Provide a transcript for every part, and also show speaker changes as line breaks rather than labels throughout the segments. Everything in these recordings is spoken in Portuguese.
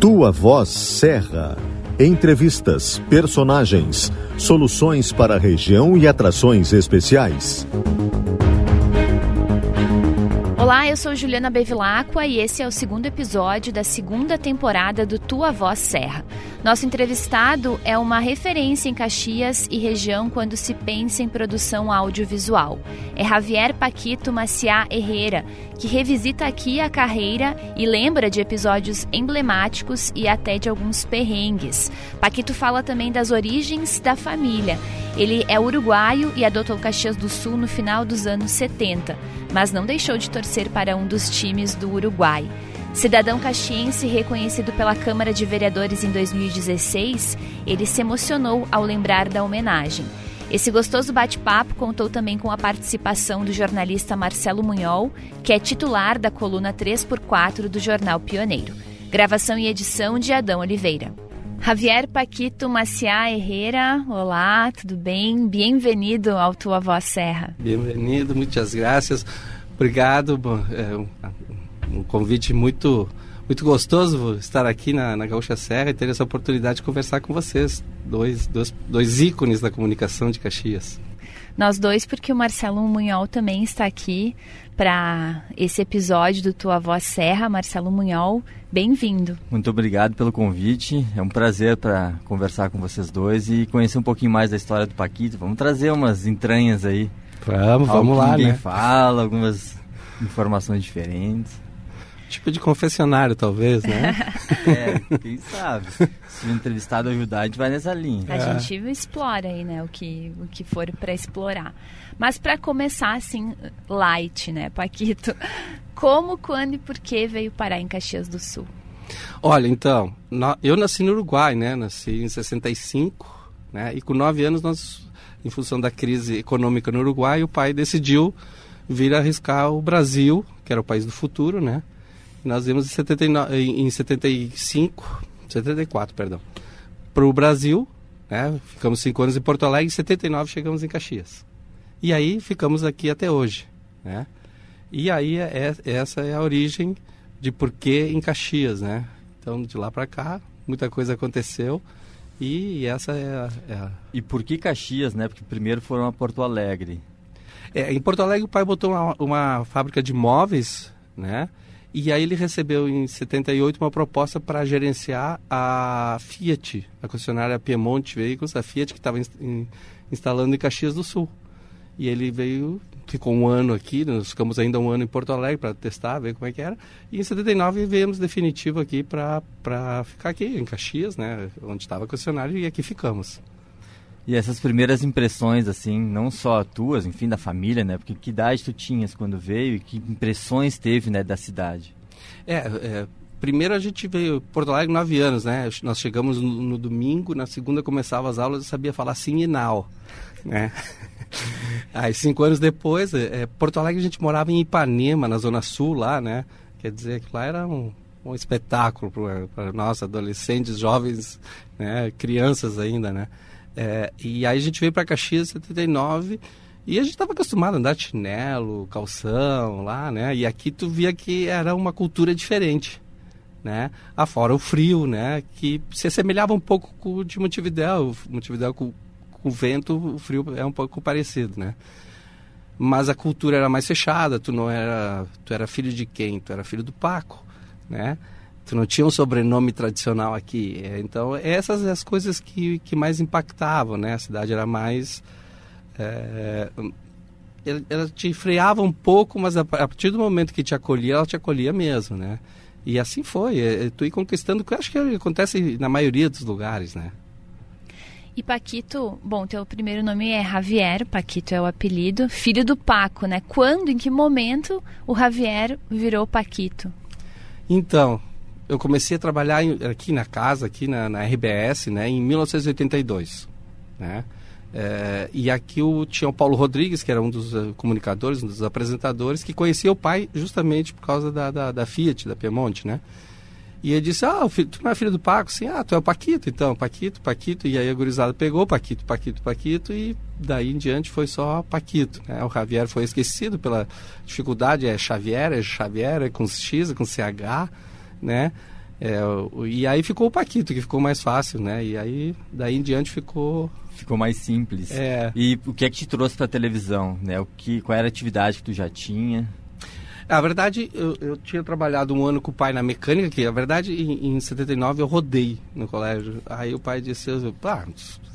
Tua Voz Serra. Entrevistas, personagens, soluções para a região e atrações especiais.
Olá, eu sou Juliana Bevilacqua e esse é o segundo episódio da segunda temporada do Tua Voz Serra. Nosso entrevistado é uma referência em Caxias e região quando se pensa em produção audiovisual. É Javier Paquito Maciá Herrera, que revisita aqui a carreira e lembra de episódios emblemáticos e até de alguns perrengues. Paquito fala também das origens da família. Ele é uruguaio e adotou Caxias do Sul no final dos anos 70, mas não deixou de torcer para um dos times do Uruguai. Cidadão caxiense reconhecido pela Câmara de Vereadores em 2016, ele se emocionou ao lembrar da homenagem. Esse gostoso bate-papo contou também com a participação do jornalista Marcelo Munhol, que é titular da coluna 3x4 do jornal Pioneiro. Gravação e edição de Adão Oliveira. Javier Paquito Maciá Herrera, olá, tudo bem? Bem-vindo ao Tua Voz Serra.
Bem-vindo, muitas graças. Obrigado, é um convite muito muito gostoso estar aqui na, na Gaúcha Serra e ter essa oportunidade de conversar com vocês, dois, dois, dois ícones da comunicação de Caxias.
Nós dois, porque o Marcelo Munhol também está aqui para esse episódio do Tua Voz Serra. Marcelo Munhol, bem-vindo.
Muito obrigado pelo convite. É um prazer para conversar com vocês dois e conhecer um pouquinho mais da história do Paquito. Vamos trazer umas entranhas aí.
Vamos, vamos lá, né?
fala, algumas informações diferentes.
Tipo de confessionário, talvez, né?
é, quem sabe? Se o entrevistado ajudar, a gente vai nessa linha.
A é. gente explora aí, né, o que, o que for para explorar. Mas para começar, assim, light, né, Paquito? Como, quando e por que veio parar em Caxias do Sul?
Olha, então, eu nasci no Uruguai, né? Nasci em 65, né? E com nove anos, nós, em função da crise econômica no Uruguai, o pai decidiu vir arriscar o Brasil, que era o país do futuro, né? Nós vimos em, 79, em 75, 74, perdão, para o Brasil, né? Ficamos cinco anos em Porto Alegre, em 79 chegamos em Caxias. E aí ficamos aqui até hoje, né? E aí é, é, essa é a origem de por que em Caxias, né? Então de lá para cá muita coisa aconteceu e essa é a, é a...
E por que Caxias, né? Porque primeiro foram a Porto Alegre.
É, em Porto Alegre o pai botou uma, uma fábrica de móveis, né? E aí ele recebeu em 78 uma proposta para gerenciar a Fiat, a concessionária Piemonte Veículos, a Fiat que estava in, in, instalando em Caxias do Sul. E ele veio, ficou um ano aqui, nós ficamos ainda um ano em Porto Alegre para testar, ver como é que era. E em 79 viemos definitivo aqui para ficar aqui em Caxias, né, onde estava a concessionária, e aqui ficamos.
E essas primeiras impressões, assim, não só tuas, enfim, da família, né? Porque que idade tu tinhas quando veio e que impressões teve, né, da cidade?
É, é primeiro a gente veio, Porto Alegre, nove anos, né? Nós chegamos no, no domingo, na segunda começava as aulas, eu sabia falar sim e não, né? Aí, cinco anos depois, é, Porto Alegre a gente morava em Ipanema, na Zona Sul, lá, né? Quer dizer que lá era um, um espetáculo para nós, adolescentes, jovens, né? crianças ainda, né? É, e aí a gente veio para Caxias em 79 e a gente estava acostumado a andar chinelo, calção lá, né? E aqui tu via que era uma cultura diferente, né? Afora o frio, né? Que se assemelhava um pouco com o de Montevidéu. Montevidéu com o vento, o frio é um pouco parecido, né? Mas a cultura era mais fechada, tu não era... Tu era filho de quem? Tu era filho do Paco, né? Tu não tinha um sobrenome tradicional aqui. É, então, essas as coisas que, que mais impactavam, né? A cidade era mais... É, ela te freava um pouco, mas a, partir do momento que te acolhia, ela te acolhia mesmo, né? E assim foi. É, é tu ir conquistando, que acho que acontece na maioria dos lugares, né?
E Paquito, bom, teu primeiro nome é Javier, Paquito é o apelido, filho do Paco, né? Quando, em que momento o Javier virou Paquito?
Então, eu comecei a trabalhar aqui na casa, aqui na, na RBS, né, em 1982, né? É, e aqui o, tinha o Paulo Rodrigues, que era um dos uh, comunicadores, um dos apresentadores, que conhecia o pai justamente por causa da, da, da, Fiat, da Piemonte, né? E ele disse, ah, filho, tu não é filho do Paco? Sim, ah, tu é o Paquito, então, Paquito, Paquito. E aí a gurizada pegou Paquito, Paquito, Paquito e daí em diante foi só Paquito. Né? O Javier foi esquecido pela dificuldade, é Xavier, é Xavier, é com X, é com CH, né? É, e aí ficou o Paquito, que ficou mais fácil, né? E aí, daí em diante ficou...
Ficou mais simples.
É.
E o que é que te trouxe para televisão, né? O que, qual era a atividade que tu já tinha?
Na verdade, eu, eu, tinha trabalhado um ano com o pai na mecânica, que na verdade em, em 79 eu rodei no colégio. Aí o pai disse, ah,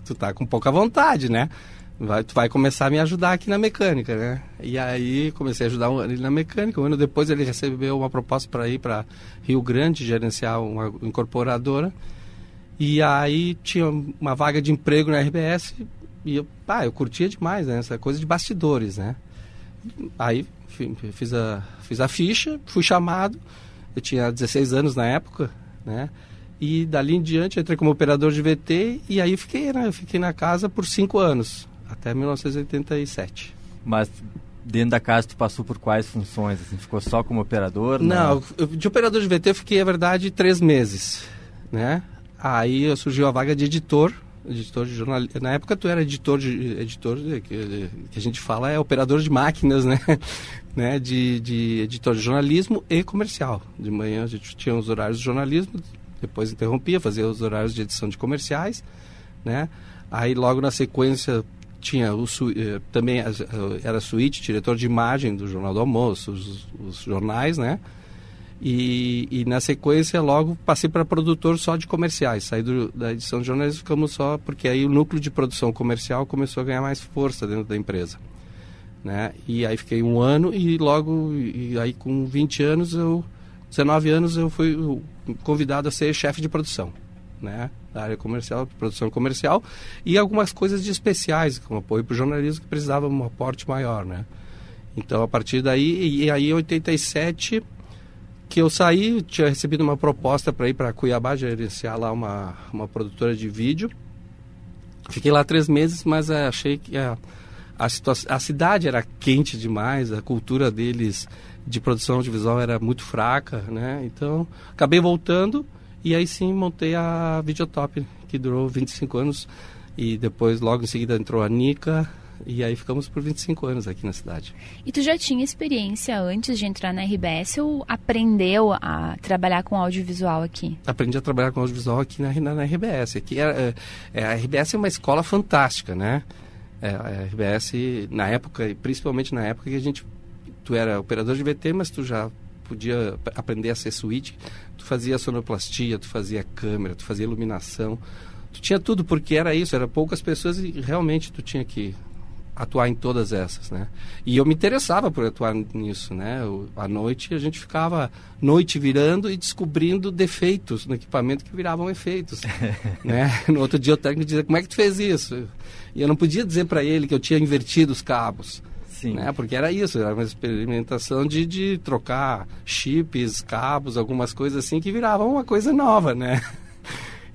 tu tá com pouca vontade, né? Vai, tu vai começar a me ajudar aqui na mecânica, né? E aí comecei a ajudar ele na mecânica. Um ano depois ele recebeu uma proposta para ir para Rio Grande gerenciar uma incorporadora. E aí tinha uma vaga de emprego na RBS e eu, ah, eu curtia demais né? essa coisa de bastidores, né? Aí fiz a, fiz a ficha, fui chamado, eu tinha 16 anos na época, né? E dali em diante entrei como operador de VT e aí fiquei, né? fiquei na casa por cinco anos, até 1987.
Mas dentro da casa tu passou por quais funções? Assim, ficou só como operador?
Não, não de operador de VT eu fiquei, na verdade, três meses, né? Aí surgiu a vaga de editor, editor de jornal. Na época tu era editor de editor que, que a gente fala é operador de máquinas, né? né? De, de editor de jornalismo e comercial. De manhã a gente tinha os horários de jornalismo, depois interrompia, fazia os horários de edição de comerciais, né? Aí logo na sequência tinha o eh, também era suíte, diretor de imagem do Jornal do Almoço, os, os jornais, né? E, e, na sequência logo passei para produtor só de comerciais. Saí do, da edição de jornalismo ficamos só porque aí o núcleo de produção comercial começou a ganhar mais força dentro da empresa. Né? E aí fiquei um ano e logo, e aí com 20 anos, eu, 19 anos, eu fui convidado a ser chefe de produção, né? Da área comercial, produção comercial e algumas coisas de especiais, como apoio para o jornalismo, que precisava de um aporte maior, né? Então, a partir daí, e aí em 87 que eu saí, tinha recebido uma proposta para ir para Cuiabá gerenciar lá uma, uma produtora de vídeo. Fiquei lá três meses, mas é, achei que a, a, a cidade era quente demais, a cultura deles de produção audiovisual era muito fraca, né? Então, acabei voltando e aí sim montei a Videotop, que durou 25 anos e depois logo em seguida entrou a Nica e aí ficamos por 25 anos aqui na cidade.
E tu já tinha experiência antes de entrar na RBS ou aprendeu a trabalhar com audiovisual aqui?
Aprendi a trabalhar com audiovisual aqui na, na, na RBS. Aqui é, é, a RBS é uma escola fantástica, né? É, a RBS, na época, principalmente na época que a gente... Tu era operador de VT, mas tu já podia aprender a ser suíte. Tu fazia sonoplastia, tu fazia câmera, tu fazia iluminação. Tu tinha tudo, porque era isso, era poucas pessoas e realmente tu tinha que atuar em todas essas, né? E eu me interessava por atuar nisso, né? Eu, à noite a gente ficava noite virando e descobrindo defeitos no equipamento que viravam efeitos, né? No outro dia o técnico dizia, como é que tu fez isso? E eu não podia dizer para ele que eu tinha invertido os cabos. Sim. Né? Porque era isso, era uma experimentação de, de trocar chips, cabos, algumas coisas assim que viravam uma coisa nova, né?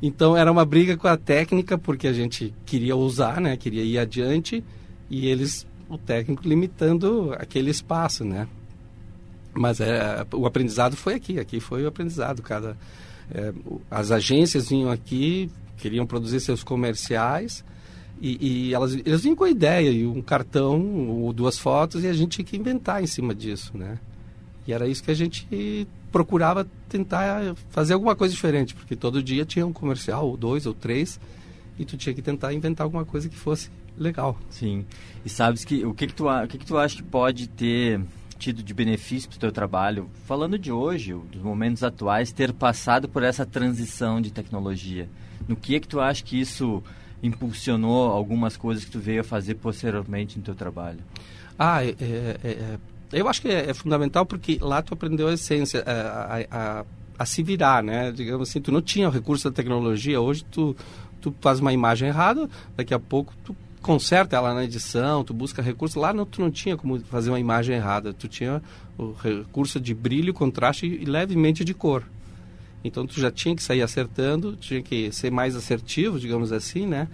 Então era uma briga com a técnica porque a gente queria usar, né? Queria ir adiante e eles, o técnico limitando aquele espaço, né? Mas é, o aprendizado foi aqui, aqui foi o aprendizado. Cada, é, as agências vinham aqui, queriam produzir seus comerciais e, e elas, eles vinham com a ideia e um cartão ou duas fotos e a gente tinha que inventar em cima disso, né? E era isso que a gente procurava tentar fazer alguma coisa diferente, porque todo dia tinha um comercial, ou dois, ou três, e tu tinha que tentar inventar alguma coisa que fosse legal.
Sim. E sabes que o que que tu, o que que tu acha que pode ter tido de benefício para o teu trabalho, falando de hoje, dos momentos atuais, ter passado por essa transição de tecnologia? No que é que tu acha que isso impulsionou algumas coisas que tu veio a fazer posteriormente no teu trabalho?
Ah, é, é, é, eu acho que é, é, fundamental porque lá tu aprendeu a essência, a, a, a, a, se virar, né? Digamos assim, tu não tinha o recurso da tecnologia, hoje tu, tu faz uma imagem errada, daqui a pouco tu conserta ela na edição, tu busca recurso. Lá não, tu não tinha como fazer uma imagem errada, tu tinha o recurso de brilho, contraste e levemente de cor. Então tu já tinha que sair acertando, tinha que ser mais assertivo, digamos assim, né?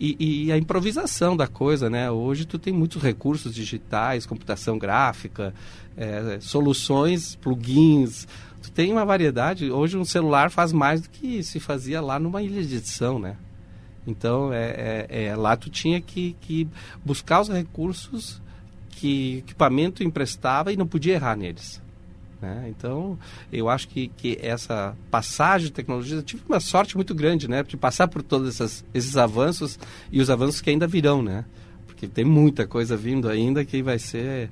e, e, a improvisação da coisa, né? Hoje tu tem muitos recursos digitais, computação gráfica, é, soluções, plugins. Tu tem uma variedade. Hoje um celular faz mais do que se fazia lá numa ilha de edição, né? Então, é, é, é lá tu tinha que, que buscar os recursos que equipamento emprestava e não podia errar neles. Né? Então, eu acho que, que essa passagem de tecnologia, eu tive uma sorte muito grande, né? De passar por todos esses avanços e os avanços que ainda virão, né? Porque tem muita coisa vindo ainda que vai ser,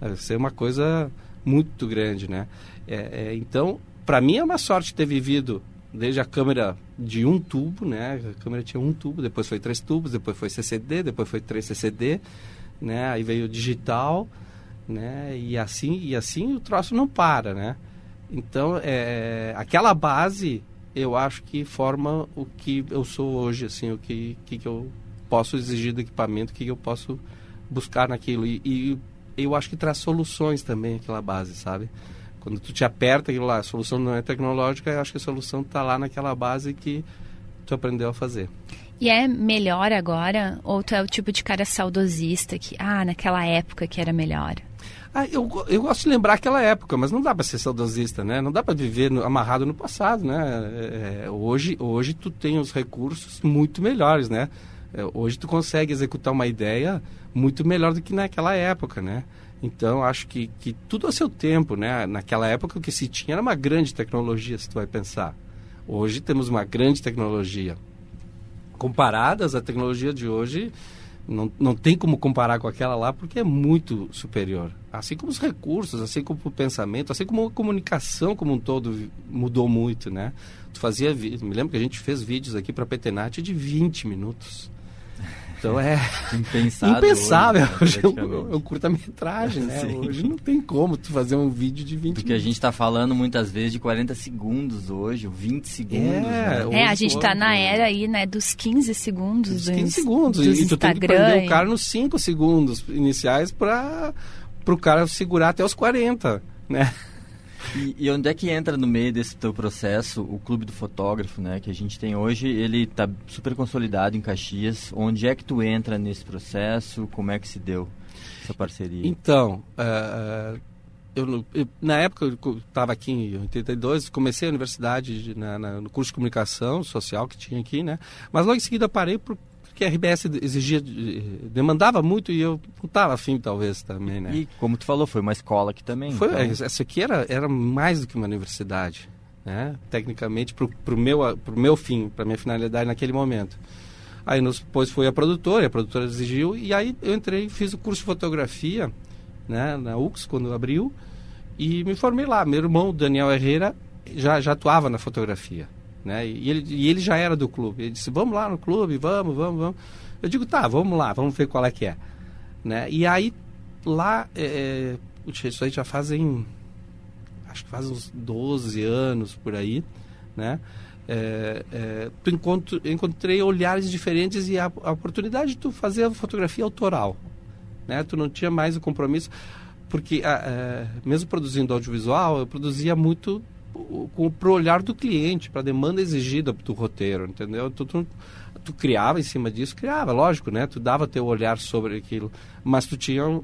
vai ser uma coisa muito grande, né? É, é, então, para mim é uma sorte ter vivido desde a câmera de um tubo, né? A câmera tinha um tubo, depois foi três tubos, depois foi CCD, depois foi três CCD, né? Aí veio o digital, né? E assim, e assim o troço não para, né? Então, é, aquela base, eu acho que forma o que eu sou hoje, assim, o que, que, que eu posso exigir do equipamento, o que, que eu posso buscar naquilo. E, e, eu acho que traz soluções também, aquela base, sabe? Quando tu te aperta aquilo lá, a solução não é tecnológica, eu acho que a solução está lá naquela base que tu aprendeu a fazer.
E é melhor agora? Ou tu é o tipo de cara saudosista que, ah, naquela época que era melhor?
Ah, eu, eu gosto de lembrar aquela época, mas não dá para ser saudosista, né? Não dá para viver no, amarrado no passado, né? É, é, hoje, hoje tu tem os recursos muito melhores, né? É, hoje tu consegue executar uma ideia muito melhor do que naquela época, né? Então, acho que, que tudo a seu tempo, né? Naquela época o que se tinha era uma grande tecnologia, se tu vai pensar. Hoje temos uma grande tecnologia. Comparadas, a tecnologia de hoje não, não tem como comparar com aquela lá porque é muito superior. Assim como os recursos, assim como o pensamento, assim como a comunicação como um todo mudou muito, né? Tu fazia, me lembro que a gente fez vídeos aqui para a de 20 minutos. Então é
Impensado
impensável. Hoje, hoje é um, é um curta-metragem, né? Sim. Hoje não tem como tu fazer um vídeo de 20
Porque a gente está falando muitas vezes de 40 segundos hoje, 20 segundos. É,
né? é a gente está na era aí, né, dos 15 segundos.
Dos 15 segundos. e Instagram, tu tem que prender o cara nos 5 segundos iniciais para o cara segurar até os 40, né?
E, e, onde é que entra no meio desse teu processo o Clube do Fotógrafo, né? Que a gente tem hoje, ele está super consolidado em Caxias. Onde é que tu entra nesse processo? Como é que se deu essa parceria?
Então, uh, eu, eu, na época eu estava aqui em 82, comecei a universidade na, na, no curso de comunicação social que tinha aqui, né? Mas logo em seguida parei por que a RBS exigia, demandava muito e eu não estava afim, talvez, também, né?
E, como tu falou, foi uma escola aqui também.
Foi, então... Essa aqui era, era mais do que uma universidade, né? Tecnicamente, para o meu, pro meu fim, para minha finalidade naquele momento. Aí depois foi a produtora, a produtora exigiu, e aí eu entrei, fiz o curso de fotografia, né, na UX, quando abriu, e me formei lá. Meu irmão, Daniel Herrera, já, já atuava na fotografia. Né? E, ele, e ele já era do clube. Ele disse, vamos lá no clube, vamos, vamos, vamos. Eu digo, tá, vamos lá, vamos ver qual é que é. Né? E aí, lá, é, é isso aí já fazem, acho que faz uns 12 anos por aí, né? É, é, tu encontro, encontrei olhares diferentes e a, a, oportunidade de tu fazer a fotografia autoral, né? Tu não tinha mais o compromisso, porque a, a, mesmo produzindo audiovisual, eu produzia muito para o olhar do cliente, para a demanda exigida do roteiro, entendeu? Tu, tu, tu, criava em cima disso, criava, lógico, né? Tu dava teu olhar sobre aquilo, mas tu tinha um,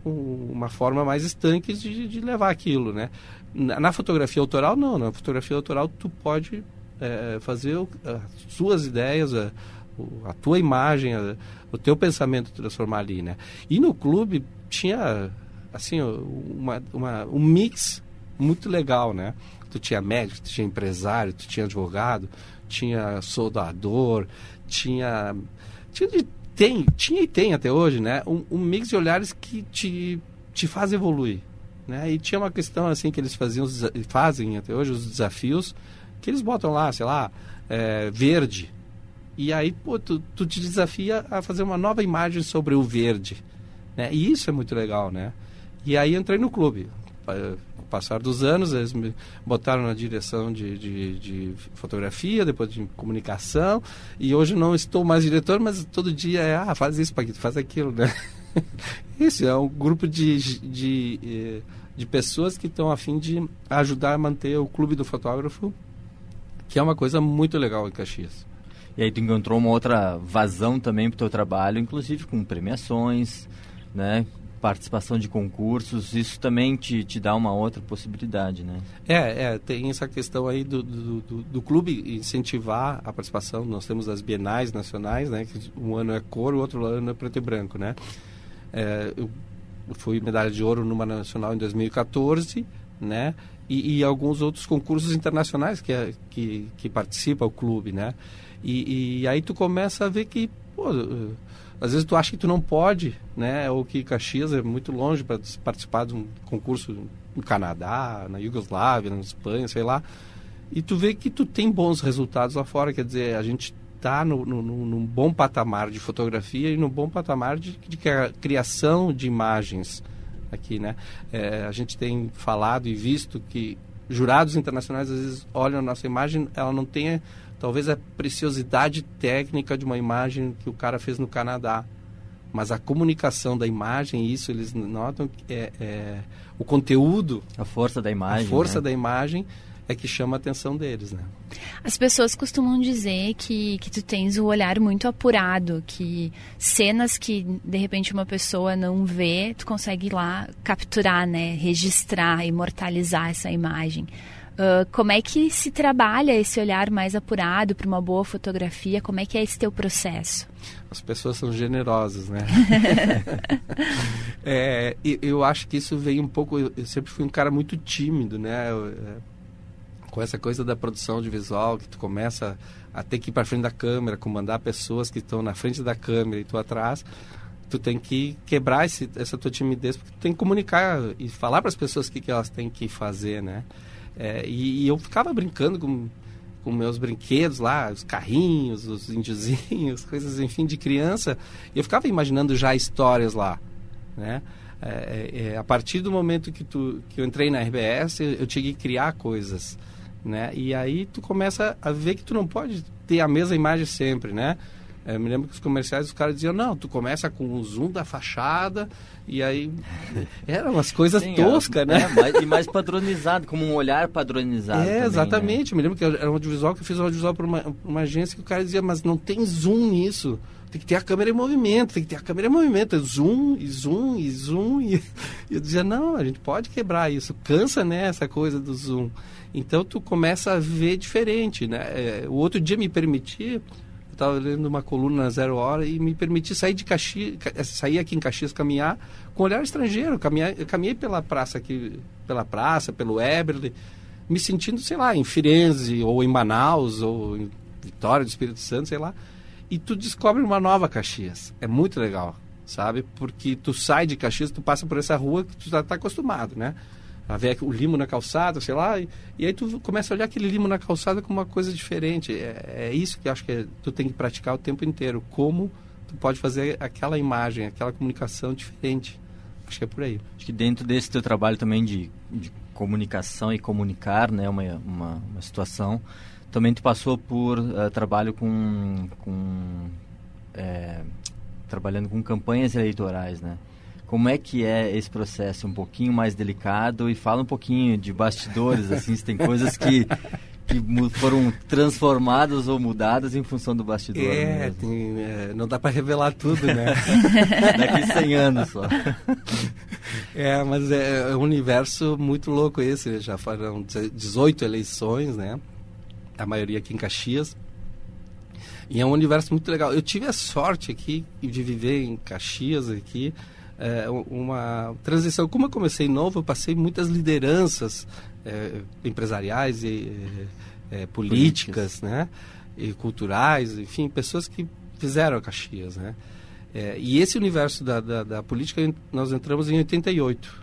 uma forma mais estanque de, de levar aquilo, né? Na, na, fotografia autoral, não. Na fotografia autoral, tu pode é, fazer o, as suas ideias, a, a tua imagem, a, o teu pensamento transformar ali, né? E no clube tinha, assim, uma, uma, um mix muito legal, né? Tu tinha médico, tu tinha empresário, tu tinha advogado, tinha soldador, tinha. tinha tem, tinha e tem até hoje, né? Um, um, mix de olhares que te, te faz evoluir. Né? E tinha uma questão assim que eles faziam, fazem até hoje, os desafios, que eles botam lá, sei lá, é, verde. E aí, pô, tu, tu te desafia a fazer uma nova imagem sobre o verde. Né? E isso é muito legal, né? E aí entrei no clube passar dos anos, eles me botaram na direção de, de, de, fotografia, depois de comunicação, e hoje não estou mais diretor, mas todo dia é, ah, faz isso, Paquito, faz aquilo, né? isso é um grupo de, de, eh, de pessoas que estão a fim de ajudar a manter o clube do fotógrafo, que é uma coisa muito legal em Caxias.
E aí tu encontrou uma outra vazão também para o teu trabalho, inclusive com premiações, né? Participação de concursos, isso também te, te dá uma outra possibilidade, né?
É, é tem essa questão aí do, do, do, do, clube incentivar a participação. Nós temos as bienais nacionais, né? Que um ano é cor, o outro ano é preto e branco, né? É, eu fui medalha de ouro numa nacional em 2014, né? E, e alguns outros concursos internacionais que, é, que, que participa o clube, né? E, e aí tu começa a ver que, pô, às vezes tu acha que tu não pode, né? Ou que Caxias é muito longe para participar de um concurso no Canadá, na Iugoslávia, na Espanha, sei lá. E tu vê que tu tem bons resultados lá fora, quer dizer, a gente está no, no, num bom patamar de fotografia e num bom patamar de, de criação de imagens aqui, né? É, a gente tem falado e visto que jurados internacionais às vezes olham a nossa imagem, ela não tem talvez a preciosidade técnica de uma imagem que o cara fez no Canadá. Mas a comunicação da imagem, isso eles notam que é, é o conteúdo.
A força da imagem.
A força
né?
da imagem é que chama a atenção deles, né?
As pessoas costumam dizer que, que tu tens o olhar muito apurado, que cenas que de repente uma pessoa não vê, tu consegue ir lá capturar, né? Registrar, imortalizar essa imagem. Uh, como é que se trabalha esse olhar mais apurado para uma boa fotografia? Como é que é esse teu processo?
As pessoas são generosas, né? é, eu acho que isso vem um pouco. Eu sempre fui um cara muito tímido, né? Eu, é, com essa coisa da produção de visual, que tu começa a ter que ir para frente da câmera, comandar pessoas que estão na frente da câmera e tu atrás tu tem que quebrar esse, essa tua timidez, porque tu tem que comunicar e falar para as pessoas o que, que elas têm que fazer, né? É, e, e, eu ficava brincando com, com meus brinquedos lá, os carrinhos, os índiozinhos, coisas, enfim, de criança. E eu ficava imaginando já histórias lá, né? É, é, é a partir do momento que, tu, que eu entrei na RBS, eu, eu tinha que criar coisas, né? E aí tu começa a ver que tu não pode ter a mesma imagem sempre, né? Eu me lembro que os comerciais, os caras diziam, não, tu começa com o zoom da fachada e aí... Eram umas coisas Sim, toscas, né?
É, mais, e mais padronizado, como um olhar padronizado. É,
também, exatamente. Né? Me lembro que era um audiovisual que eu fiz um audiovisual para uma, uma agência que o cara dizia, mas não tem zoom nisso. Tem que ter a câmera em movimento, tem que ter a câmera em movimento. É zoom, e zoom, e zoom. E, eu dizia, não, a gente pode quebrar isso. Cansa, né, essa coisa do zoom. Então tu começa a ver diferente, né? É, o outro dia me permitia eu estava lendo uma coluna na Zero Hora e me permiti sair de Caxias, sair aqui em Caxias, caminhar com olhar estrangeiro. Caminhar, eu caminhei pela praça aqui, pela praça, pelo Eberle, me sentindo, sei lá, em Firenze, ou em Manaus, ou em Vitória do Espírito Santo, sei lá. E tu descobre uma nova Caxias. É muito legal, sabe? Porque tu sai de Caxias, tu passa por essa rua que tu já está acostumado, né? A ver o limo na calçada, sei lá, e, e, aí tu começa a olhar aquele limo na calçada como uma coisa diferente. É, é isso que eu acho que é, tu tem que praticar o tempo inteiro. Como tu pode fazer aquela imagem, aquela comunicação diferente. Acho que é por aí.
Acho que dentro desse teu trabalho também de, de comunicação e comunicar, né, uma, uma, uma situação, também tu passou por uh, trabalho com, com é, trabalhando com campanhas eleitorais, né? Como é que é esse processo um pouquinho mais delicado e fala um pouquinho de bastidores, assim, se tem coisas que, que foram transformadas ou mudadas em função do bastidor.
É, tem, é não dá para revelar tudo, né?
Daqui 100 anos só.
É, mas é, é um universo muito louco esse, já foram 18 eleições, né? A maioria aqui em Caxias. E é um universo muito legal. Eu tive a sorte aqui de viver em Caxias aqui, é, uma transição. Como eu comecei novo, eu passei muitas lideranças é, empresariais e é, políticas, políticas, né? E culturais, enfim, pessoas que fizeram a Caxias, né? É, e esse universo da, da, da, política nós entramos em 88.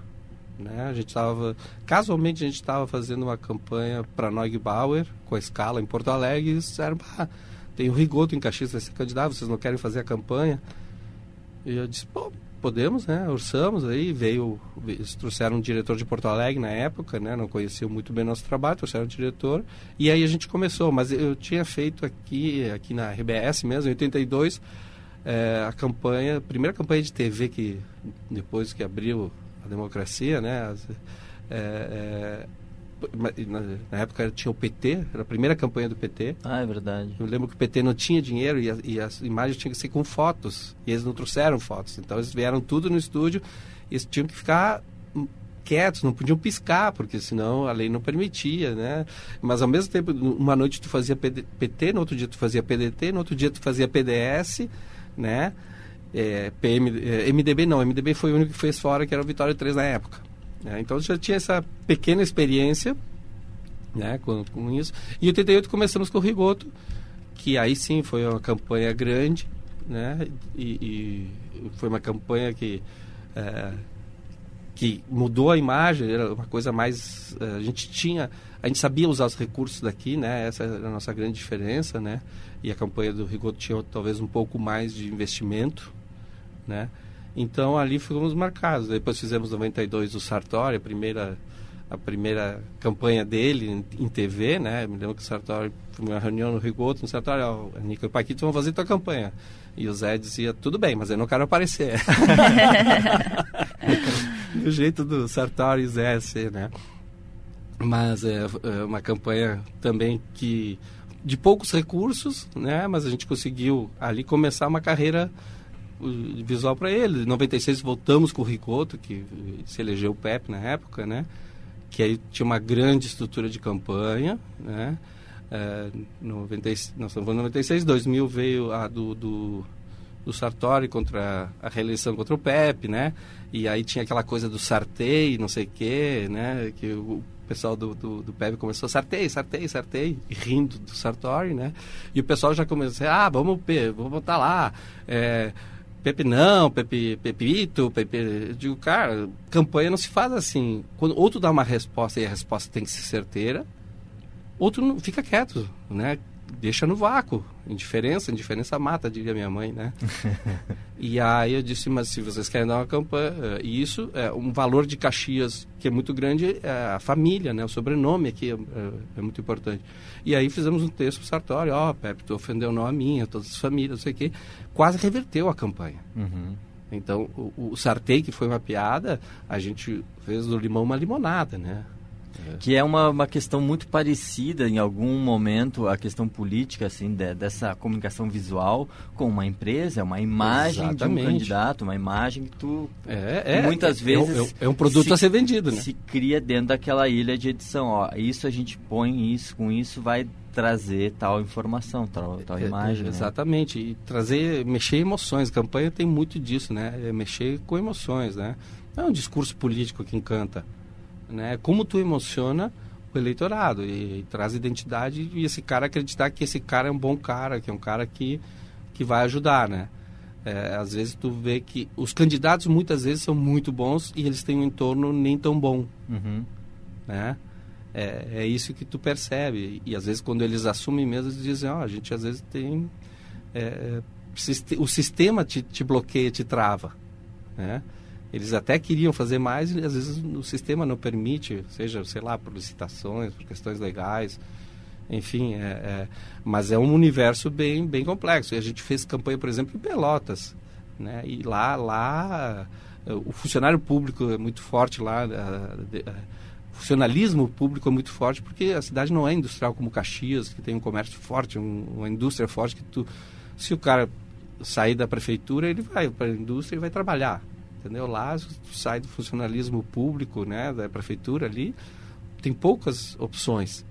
Né? A gente estava, casualmente, a gente estava fazendo uma campanha para Neugbauer, com a escala em Porto Alegre, e disseram, ah, tem o Rigoto em Caxias, vai ser candidato, vocês não querem fazer a campanha? E eu disse, pô, Podemos, né? Orçamos aí, veio, trouxeram um diretor de Porto Alegre na época, né? Não conheciam muito bem nosso trabalho, trouxeram um diretor e aí a gente começou. Mas eu tinha feito aqui, aqui na RBS mesmo, em 82, é, a campanha, a primeira campanha de TV que depois que abriu a democracia, né? As, é, na, época tinha o PT, era a primeira campanha do PT.
Ah, é verdade.
Eu lembro que o PT não tinha dinheiro e, a, e as imagens tinham que ser com fotos. E eles não trouxeram fotos. Então eles vieram tudo no estúdio e eles tinham que ficar quietos, não podiam piscar, porque senão a lei não permitia, né? Mas ao mesmo tempo, uma noite tu fazia PT, no outro dia tu fazia PDT, no outro dia tu fazia PDS, né? É, PM, é, MDB não, MDB foi o único que fez fora, que era o Vitória 3 na época. Né? Então já tinha essa pequena experiência né, com, com isso. E em 88 começamos com o Rigoto, que aí sim foi uma campanha grande, né? E, e foi uma campanha que é, que mudou a imagem, era uma coisa mais é, a gente tinha, a gente sabia usar os recursos daqui, né? Essa era a nossa grande diferença, né? E a campanha do Rigoto tinha talvez um pouco mais de investimento, né? Então ali fomos marcados. Depois fizemos 92 o Sartori, a primeira a primeira campanha dele em, TV, né? Me lembro que o Sartori foi uma reunião no Rigoto, no Sartori, ó, oh, Nico e Paquito vão fazer tua campanha. E o Zé dizia, tudo bem, mas eu não quero aparecer. do jeito do Sartori e Zé ser, né? Mas é, é uma campanha também que de poucos recursos, né? Mas a gente conseguiu ali começar uma carreira visual para ele. Em 96 voltamos com o Ricoto, que se elegeu o PEP na época, né? Que aí tinha uma grande estrutura de campanha, né? É, 90, nós estamos em 96, 2000 veio a do, do, do, Sartori contra a reeleição contra o PEP, né? E aí tinha aquela coisa do sartei, não sei o quê, né? Que o pessoal do, do, do PEP começou, sartei, sartei, sartei, rindo do Sartori, né? E o pessoal já começou, ah, vamos, vamos botar lá, é, Pepe não, Pepe, Pepito, Pepe. Eu digo, cara, campanha não se faz assim. Quando, ou tu dá uma resposta e a resposta tem que ser certeira, ou tu não, fica quieto, né? Deixa no vácuo. Indiferença, indiferença mata, diria minha mãe, né? e aí eu disse, mas se vocês querem dar uma campanha... Eh, e isso é um valor de Caxias que é muito grande, é a família, né? O sobrenome aqui é, é, é muito importante. E aí fizemos um texto para o Sartori, ó, oh, Pepe, tu ofendeu não a minha, todas as famílias, não sei o quê. Quase reverteu a campanha. Uhum. Então, o, o Sartei, que foi uma piada, a gente fez do limão uma limonada, né?
Que é uma, uma questão muito parecida em algum momento, a questão política, assim, de, dessa comunicação visual com uma empresa, uma imagem Exatamente. de um candidato, uma imagem que tu é, é, muitas é, vezes...
É, é, um produto se, a ser vendido, né?
Se cria dentro daquela ilha de edição, ó, isso a gente põe isso, com isso vai trazer tal informação, tal, tal é, imagem.
Né? Exatamente, né? e trazer, mexer emoções. Campanha tem muito disso, né? É mexer com emoções, né? Não é um discurso político que encanta né? Como tu emociona o eleitorado e, e, traz identidade e esse cara acreditar que esse cara é um bom cara, que é um cara que, que vai ajudar, né? É, às vezes tu vê que os candidatos muitas vezes são muito bons e eles têm um entorno nem tão bom, uhum. né? É, é, isso que tu percebe e às vezes quando eles assumem mesmo eles dizem, ó, oh, a gente às vezes tem é, o sistema te, te bloqueia, te trava, né? Eles até queriam fazer mais e às vezes o sistema não permite, seja, sei lá, por licitações, por questões legais, enfim, é, é, mas é um universo bem, bem complexo. E a gente fez campanha, por exemplo, em Pelotas, né? E lá, lá, o funcionário público é muito forte lá, o funcionalismo público é muito forte porque a cidade não é industrial como Caxias, que tem um comércio forte, um, uma indústria forte que tu, se o cara sair da prefeitura, ele vai para a indústria e vai trabalhar entendeu? Lá sai do funcionalismo público, né, da prefeitura ali, tem poucas opções.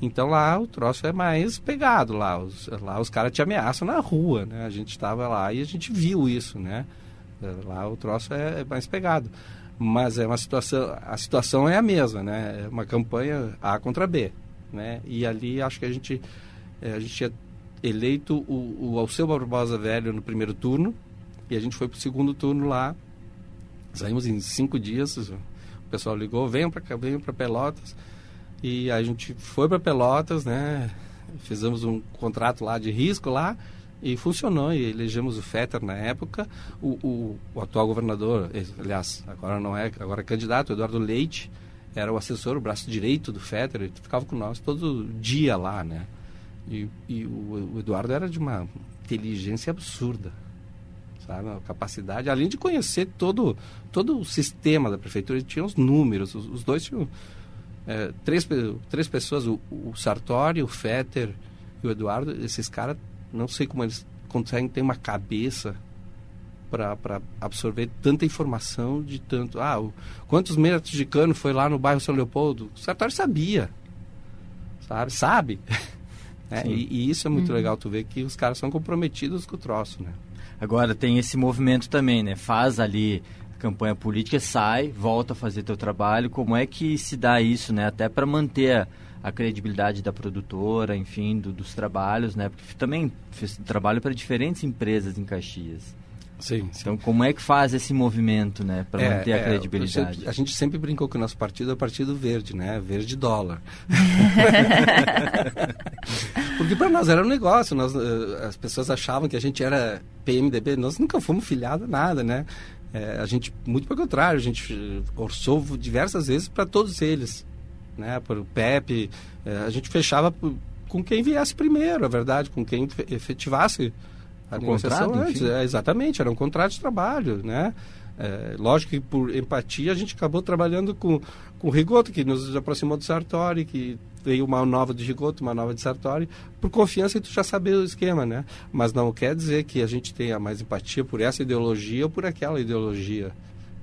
Então lá o troço é mais pegado lá, os, lá os caras te ameaçam na rua, né? A gente estava lá e a gente viu isso, né? É, lá o troço é, é mais pegado. Mas é uma situação, a situação é a mesma, né? É uma campanha A contra B, né? E ali acho que a gente é, a gente tinha eleito o, o Alceu Barbosa Velho no primeiro turno e a gente foi para o segundo turno lá Saímos em cinco dias, o pessoal ligou, venham para cá, para Pelotas. E a gente foi para Pelotas, né? Fizemos um contrato lá de risco lá e funcionou. E elegemos o Fetter na época. O, o, o atual governador, aliás, agora não é, agora é candidato, Eduardo Leite, era o assessor, o braço direito do Fetter. Ele ficava com nós todo dia lá, né? E, e o, o Eduardo era de uma inteligência absurda sabe? A capacidade, além de conhecer todo, todo o sistema da prefeitura, ele tinha os números, os, os dois tinham é, três, três pessoas, o, o Sartori, o Fetter e o Eduardo, esses caras, não sei como eles conseguem ter uma cabeça para absorver tanta informação de tanto. Ah, o, quantos metros de cano foi lá no bairro São Leopoldo? O Sartori sabia. Sabe? Sabe. É, e, e, isso é muito uhum. legal, tu ver que os caras são comprometidos com o troço, né?
Agora tem esse movimento também, né? Faz ali campanha política, sai, volta a fazer teu trabalho. Como é que se dá isso, né? Até para manter a, a, credibilidade da produtora, enfim, do, dos trabalhos, né? Porque também fez trabalho para diferentes empresas em Caxias.
Sim, sim,
Então, como é que faz esse movimento, né, para é, manter a é, credibilidade?
A gente sempre brincou que o nosso partido é o partido verde, né? Verde dólar. Porque para nós era um negócio, nós, eh, as pessoas achavam que a gente era PMDB, nós nunca fomos filiados a nada, né? É, a gente, muito pelo contrário, a gente orçou diversas vezes para todos eles, né? Para o PEP, é, a gente fechava com quem viesse primeiro, a verdade, com quem efetivasse a negociação contrato, antes. É, exatamente, era um contrato de trabalho, né? É, lógico que por empatia a gente acabou trabalhando com, com o Rigoto, que nos aproximou do Sartori, que veio uma nova de Rigoto, uma nova de Sartori, por confiança e tu já saber o esquema, né? Mas não quer dizer que a gente tenha mais empatia por essa ideologia ou por aquela ideologia.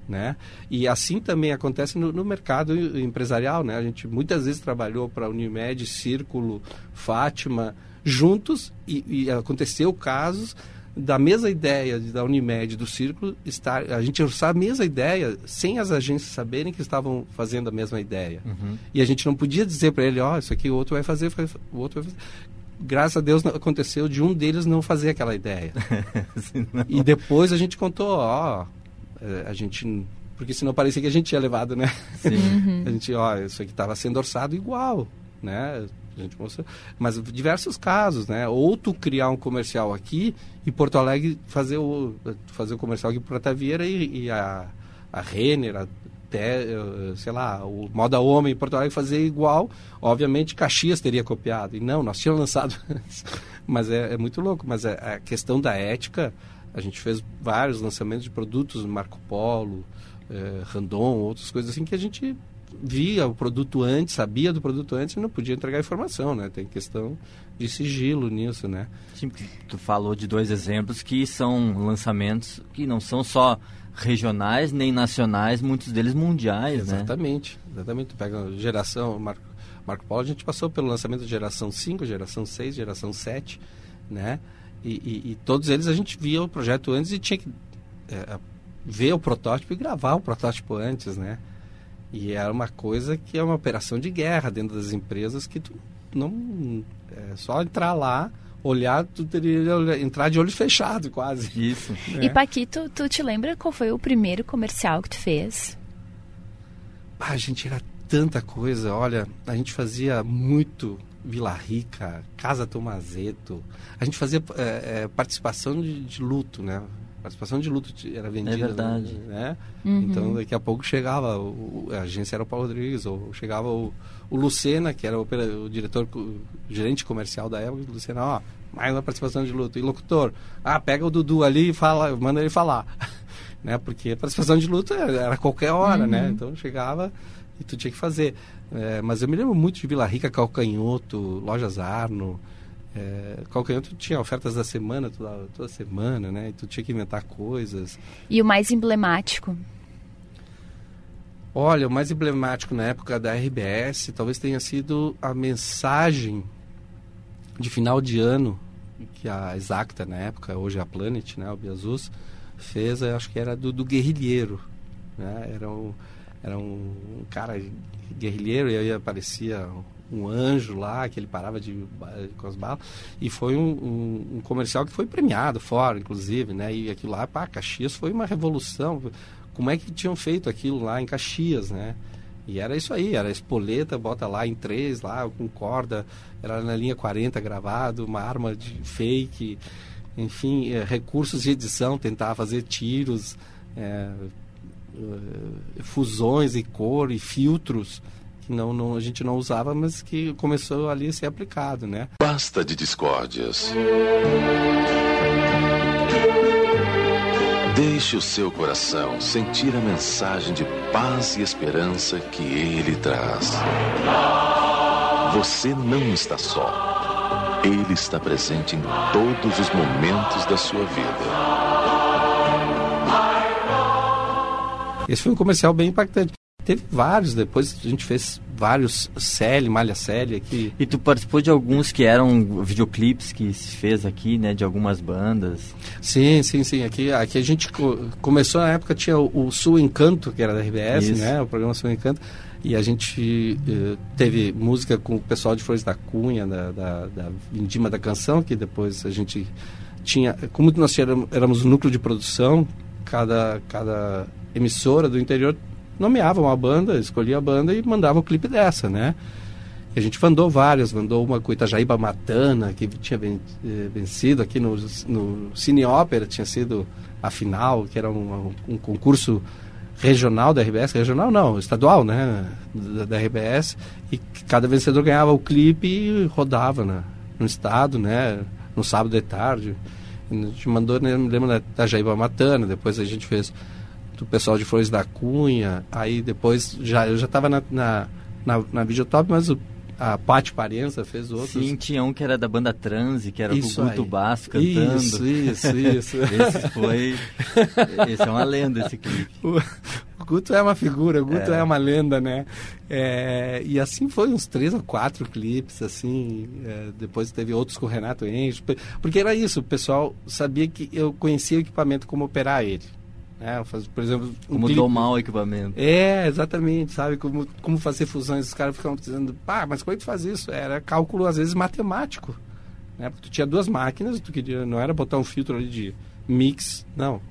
Né? E assim também acontece no, no, mercado empresarial, né? A gente muitas vezes trabalhou para Unimed, Círculo, Fátima, juntos e, e aconteceu casos da mesma ideia da Unimed, do Círculo, estar, a gente usar a mesma ideia sem as agências saberem que estavam fazendo a mesma ideia. Uhum. E a gente não podia dizer para ele, ó, oh, isso aqui o outro vai fazer, o outro vai fazer. Graças a Deus aconteceu de um deles não fazer aquela ideia. e depois a gente contou, ó, oh, a gente porque senão parecia que a gente tinha levado, né? Uhum. a gente, ó, isso aqui estava sendo orçado igual, né? A gente mostrou. Mas diversos casos, né? Ou tu criar um comercial aqui e Porto Alegre fazer o, fazer o comercial aqui para Tavieira e, e, a, a Renner, até, sei lá, o Moda Homem em Porto Alegre fazer igual. Obviamente Caxias teria copiado. E não, nós tínhamos lançado. Mas é, é muito louco. Mas é, a questão da ética, a gente fez vários lançamentos de produtos, Marco Polo, é, Randon, outras coisas assim que a gente via o produto antes, sabia do produto antes e não podia entregar informação, né? Tem questão de sigilo nisso, né?
Sim, tu falou de dois exemplos que são lançamentos que não são só regionais nem nacionais, muitos deles mundiais,
exatamente, né? Exatamente, exatamente. Tu pega geração, Marco, Marco Polo, a gente passou pelo lançamento de geração 5, geração 6, geração 7, né? E, e, e todos eles a gente via o projeto antes e tinha que é, ver o protótipo e gravar o protótipo antes, né? E era uma coisa que é uma operação de guerra dentro das empresas que tu não. É só entrar lá, olhar, tu teria entrar de olho fechado quase.
Isso.
É. E Paquito, tu te lembra qual foi o primeiro comercial que tu fez?
Ah, a gente era tanta coisa. Olha, a gente fazia muito Vila Rica, Casa Tomazeto. A gente fazia é, é, participação de, de, luto, né? Participação de luto era vendida.
É verdade.
Né? Uhum. Então, daqui a pouco chegava, o, a agência era o Paulo Rodrigues, ou chegava o, o Lucena, que era o, o diretor, o gerente comercial da época, o Lucena, ó, mais uma participação de luto. E locutor, ah, pega o Dudu ali e fala, manda ele falar. né? Porque a participação de luto era, era qualquer hora, né? uhum. né? Então chegava e tu tinha que fazer. É, mas eu me lembro muito de Vila Rica, Calcanhoto, Lojas Arno, é, qualquer tu tinha ofertas da semana, toda, toda semana, né? E tu tinha que inventar coisas.
E o mais emblemático?
Olha, o mais emblemático na época da RBS talvez tenha sido a mensagem de final de ano que a Exacta, na época, hoje a Planet, né, o Biazus, fez, acho que era do, do guerrilheiro. Né? Era, um, era um cara guerrilheiro e aí aparecia um anjo lá, que ele parava de, com as balas. E foi um, um, um, comercial que foi premiado fora, inclusive, né? E aquilo lá, pá, Caxias foi uma revolução. Como é que tinham feito aquilo lá em Caxias, né? E era isso aí, era espoleta, bota lá em três, lá com corda, era na linha 40 gravado, uma arma de fake, enfim, é, recursos de edição, tentar fazer tiros, é, fusões e cor e filtros que não, não, a gente não usava, mas que começou ali a ser aplicado, né?
Basta de discórdias.
Deixe o seu coração sentir a mensagem de paz e esperança que ele traz. Você não está só. Ele está presente em todos os momentos da sua vida.
Esse foi um comercial bem impactante. Teve vários, depois a gente fez vários Celi, Malha Celi aqui.
E tu participou de alguns que eram videoclipes que se fez aqui, né? De algumas bandas.
Sim, sim, sim. Aqui, aqui a gente co começou na época, tinha o, o Sul Encanto, que era da RBS, Isso. né? O programa Sul Encanto. E a gente uh, teve música com o pessoal de Flores da Cunha, da, da, da Vindima da Canção, que depois a gente tinha... Como nós éramos um núcleo de produção, cada, cada emissora do interior nomeava uma banda, escolhia a banda e mandava o clipe dessa, né? E a gente mandou várias, mandou uma com Itajaíba Matana, que tinha eh, vencido aqui no, no Cine Ópera, tinha sido a final, que era um, um concurso regional da RBS, regional não, estadual, né, da, da RBS, e cada vencedor ganhava o clipe e rodava né, no estado, né, no sábado de tarde. A gente mandou, né, lembra da Jaíba Matana, depois a gente fez do pessoal de Flores da Cunha, aí depois já eu já estava na, na, na, na Videotop, mas o, a Paty Parenza fez outros.
Sim, tinha um que era da banda Transe, que era isso o Guto Basso cantando.
Isso, isso, isso.
esse foi... Esse é uma lenda, esse clipe.
O, o Guto é uma figura, o Guto é, é uma lenda, né? É, e assim foi uns três ou quatro clipes, assim. É, depois teve outros com o Renato Enche. Porque era isso, o pessoal sabia que eu conhecia o equipamento como operar ele. É, faz, por exemplo,
um como clipe. domar o equipamento.
É, exatamente, sabe? Como, como fazer fusões. Os caras ficam dizendo, pá, mas como é que tu faz isso? Era cálculo, às vezes, matemático. Né? Porque tu tinha duas máquinas, tu queria, não era botar um filtro ali de mix, não.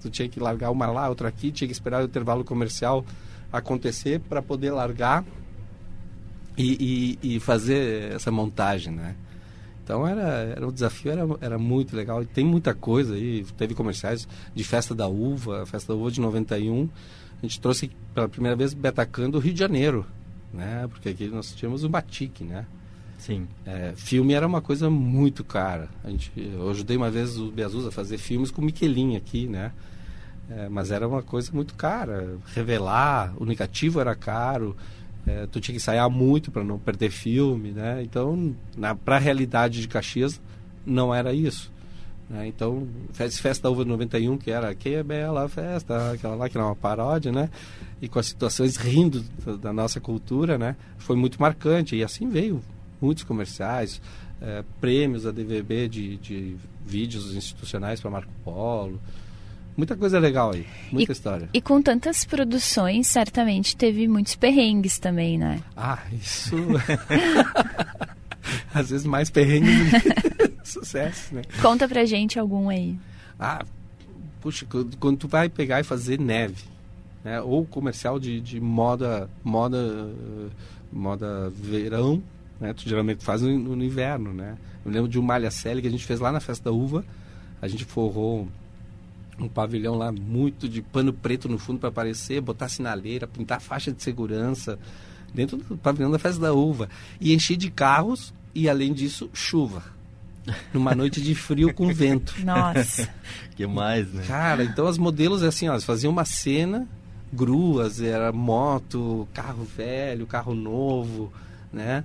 Tu tinha que largar uma lá, outra aqui, tinha que esperar o intervalo comercial acontecer para poder largar e, e, e fazer essa montagem, né? Então era, era um desafio, era, era muito legal. E tem muita coisa aí. Teve comerciais de Festa da Uva, Festa da Uva de 91. A gente trouxe pela primeira vez Betacan do Rio de Janeiro, né? Porque aqui nós tínhamos o batique, né?
Sim.
É, filme era uma coisa muito cara. A gente, eu ajudei uma vez o Beazus a fazer filmes com Michelin aqui, né? É, mas era uma coisa muito cara. Revelar, o negativo era caro. É, tu tinha que ensaiar muito para não perder filme, né? Então, para a realidade de Caxias, não era isso. Né? Então, Festa da Uva 91, que era Que é Bela Festa, aquela lá que era uma paródia, né? E com as situações rindo da, da nossa cultura, né? Foi muito marcante. E assim veio muitos comerciais, é, prêmios da DVB de, de vídeos institucionais para Marco Polo muita coisa legal aí, muita
e,
história.
E com tantas produções, certamente teve muitos perrengues também, né?
Ah, isso. Às vezes mais perrengues sucesso, né?
Conta pra gente algum aí.
Ah, puxa, quando tu vai pegar e fazer neve, né? Ou comercial de, de moda, moda, moda verão, né? Tu geralmente faz no, no inverno, né? Eu lembro de um malha que a gente fez lá na Festa da Uva. A gente forrou um pavilhão lá muito de pano preto no fundo para aparecer, botar sinaleira, pintar faixa de segurança dentro do pavilhão da festa da uva e encher de carros e além disso chuva numa noite de frio com vento.
Nossa.
que mais, né?
Cara, então as modelos assim, ó, elas faziam uma cena, gruas, era moto, carro velho, carro novo, né?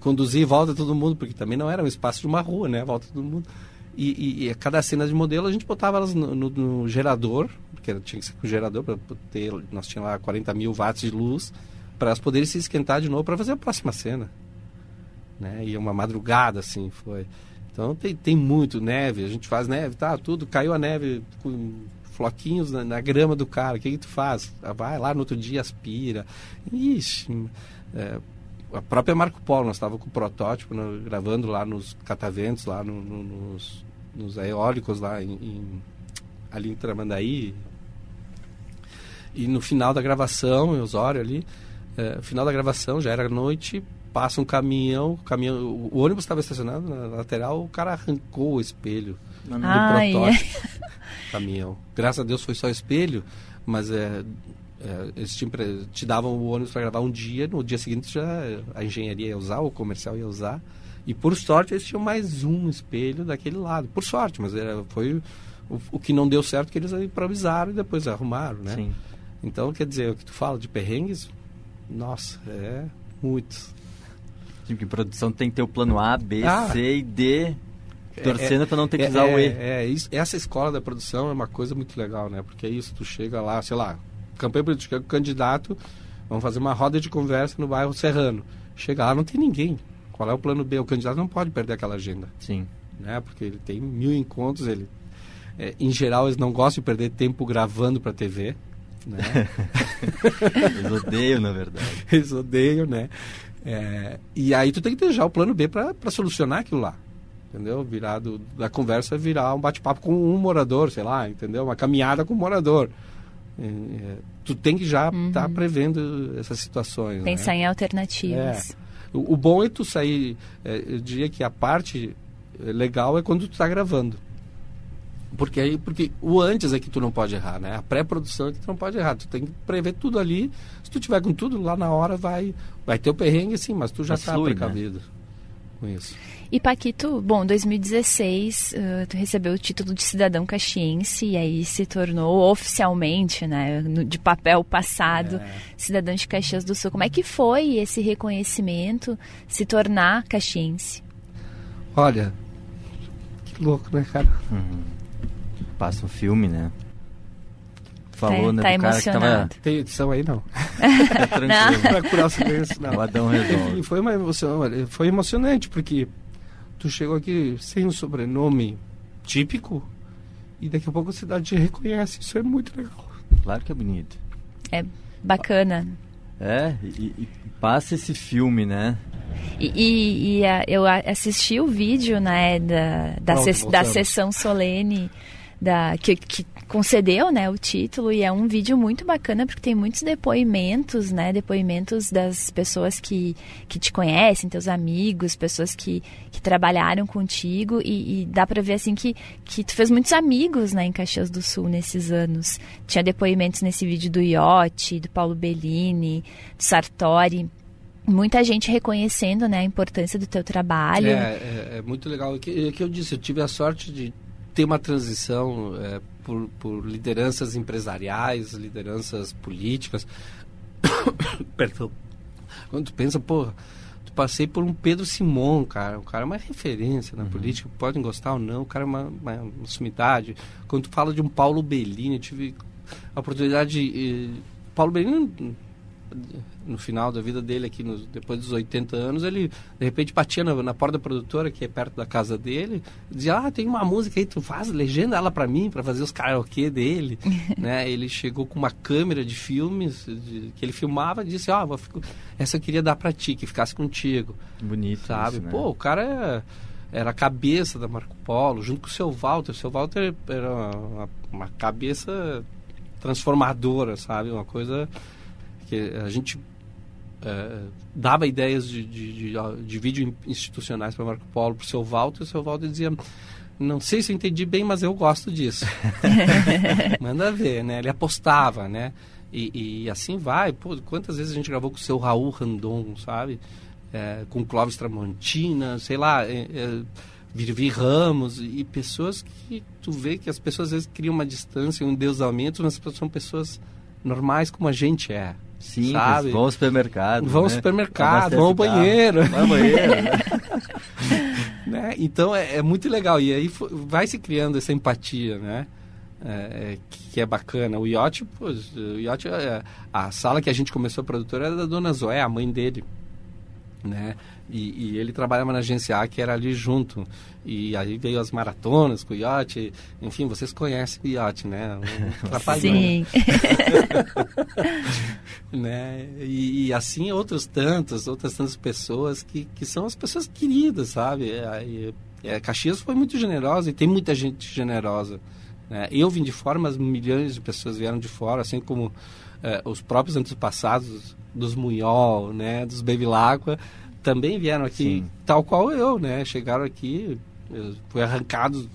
Conduzir e volta todo mundo, porque também não era um espaço de uma rua, né? Volta todo mundo. E, e, e, cada cena de modelo a gente botava elas no, no, no gerador, porque tinha que ser com gerador para ter, nós tínhamos lá 40 mil watts de luz, para elas poderem se esquentar de novo para fazer a próxima cena. Né? E uma madrugada assim foi. Então tem, tem muito neve, a gente faz neve, tá, tudo, caiu a neve com floquinhos na, na grama do cara, o que, que tu faz? Ah, vai lá no outro dia, aspira. Ixi, é, a própria Marco Polo, nós estávamos com o protótipo no, gravando lá nos cataventos, lá no, no, nos, nos eólicos lá em, em, ali em Tramandaí. E no final da gravação, em Osório ali, é, no final da gravação, já era noite, passa um caminhão, caminhão o, ônibus estava estacionado na lateral, o cara arrancou o espelho do protótipo. caminhão. Graças a Deus foi só espelho, mas é, é, eles te, te, davam o ônibus para gravar um dia, no dia seguinte já a engenharia ia usar, o comercial ia usar. E por sorte eles tinham mais um espelho daquele lado. Por sorte, mas era, foi o, o que não deu certo que eles improvisaram e depois arrumaram, né?
Sim.
Então, quer dizer, o que tu fala de perrengues, nossa, é muitos.
Sim, porque produção tem que ter o plano A, B,
Ah.
C e D, torcendo
é,
para não ter que
é,
usar o E.
É, é, isso, essa escola da produção é uma coisa muito legal, né? Porque é isso, tu chega lá, sei lá, campanha política, com o candidato, vamos fazer uma roda de conversa no bairro Serrano. Chega lá, não tem ninguém. Qual é o plano B? O candidato não pode perder aquela agenda,
Sim.
né? Porque ele tem mil encontros, ele... é, em geral, eles não gostam de perder tempo gravando para TV, né?
Eles odeiam, na verdade.
Eles odeiam, né? É, e aí tu tem que ter já o plano B para solucionar aquilo lá. Entendeu? Virar do- da conversa virar um bate-papo com um morador, sei lá, entendeu? Uma caminhada com um morador. É, é, tu tem que já estar prevendo essas situações.
Pensar
né?
em alternativas.
O, o bom é tu sair. é, eu diria que a parte é, legal é quando tu está gravando. Porque aí, porque o antes é que tu não pode errar, né? A pré-produção é que tu não pode errar. Tu tem que prever tudo ali. Se tu tiver com tudo, lá na hora vai, vai ter o perrengue, sim, mas tu já está
né?
precavido com isso.
E Paquito, bom, 2016, eh, tu recebeu o título de cidadão caxiense e aí se tornou oficialmente, né, no- de papel passado,
É.
cidadão de Caxias do Sul. Como é que foi esse reconhecimento, se tornar caxiense?
Olha, que louco, né, cara?
Passa um filme, né? Falou,
tá,
né,
tá
do cara que tava
emocionado.
Tem edição aí, não.
tá tranquilo.
Pra curar o silêncio, não.
O Adão resolve.
Enfim, foi uma emoção, olha, foi emocionante, porque tu chegou aqui sem um sobrenome típico e daqui a pouco a cidade te reconhece. Isso é muito legal.
Claro que é bonito.
É bacana.
É, e, e passa esse filme, né?
E, e- e, ah, eu a- assisti o vídeo, né, da, da,
Pronto,
ses- da sessão solene da, que, que concedeu, né, o título e é um vídeo muito bacana porque tem muitos depoimentos, né, depoimentos das pessoas que, que te conhecem, teus amigos, pessoas que, que trabalharam contigo e, e dá pra ver assim que, que tu fez muitos amigos, né, em Caxias do Sul nesses anos. Tinha depoimentos nesse vídeo do Iotti, do Paulo Bellini, do Sartori muita gente reconhecendo né, a importância do teu trabalho.
É, é, é muito legal. É que, que eu disse, eu tive a sorte de ter uma transição é, por, por lideranças empresariais, lideranças políticas. Perdão. Quando tu pensa, pô, tu passei por um Pedro Simon, cara. O cara é uma referência na política, podem gostar ou não, o cara é uma, uma, uma sumidade. Quando tu fala de um Paulo Bellini, eu tive a oportunidade de... eh, Paulo Bellini no final da vida dele aqui, nos, depois dos 80 anos, ele de repente batia na, na porta da produtora, que é perto da casa dele, e dizia, ah, tem uma música aí, tu faz, legenda ela pra mim, pra fazer os karaokê dele, né? Ele chegou com uma câmera de filmes, de- que ele filmava, e disse, ó, vou fico- essa eu queria dar pra ti, que ficasse contigo,
Bonito,
sabe?
isso, né?
Pô, o cara é- era a cabeça da Marco Polo, junto com o seu Walter, o seu Walter era uma, uma cabeça transformadora, sabe? Uma coisa que a gente eh, dava ideias de, de, de, de vídeo institucionais para Marco Polo para o seu Walter, e o seu Walter dizia não sei se eu entendi bem, mas eu gosto disso. Manda ver, né? Ele apostava, né? E, e assim vai. Pô, quantas vezes a gente gravou com o seu Raul Randon, sabe? É, com Clóvis Tramontina, sei lá, é, é, Virvi Ramos e pessoas que tu vê que as pessoas às vezes criam uma distância, um endeusamento, mas são pessoas normais como a gente é.
Sim,
sabe?
vão ao supermercado.
Vão ao
né?
supermercado, vão ao banheiro.
Vai ao banheiro. né?
né? Então é, é muito legal e aí vai se criando essa empatia, né? É, é, que, é bacana. O Yacht, pô, o Yacht, é, a sala que a gente começou a produtora era da Dona Zoé, a mãe dele, né? E, e ele trabalhava na agência A, que era ali junto. E aí veio as maratonas com o Yacht. Enfim, vocês conhecem o Yacht, né? Um
Sim.
né? E, e assim outros tantos, outras tantas pessoas que, que são as pessoas queridas, sabe? É, é, Caxias foi muito generosa e tem muita gente generosa. Né? Eu vim de fora, mas milhões de pessoas vieram de fora, assim como é, os próprios antepassados dos Munhol, né? Dos Bevilacqua, também vieram aqui,
Sim.
tal qual eu, né? Chegaram aqui, fui arrancado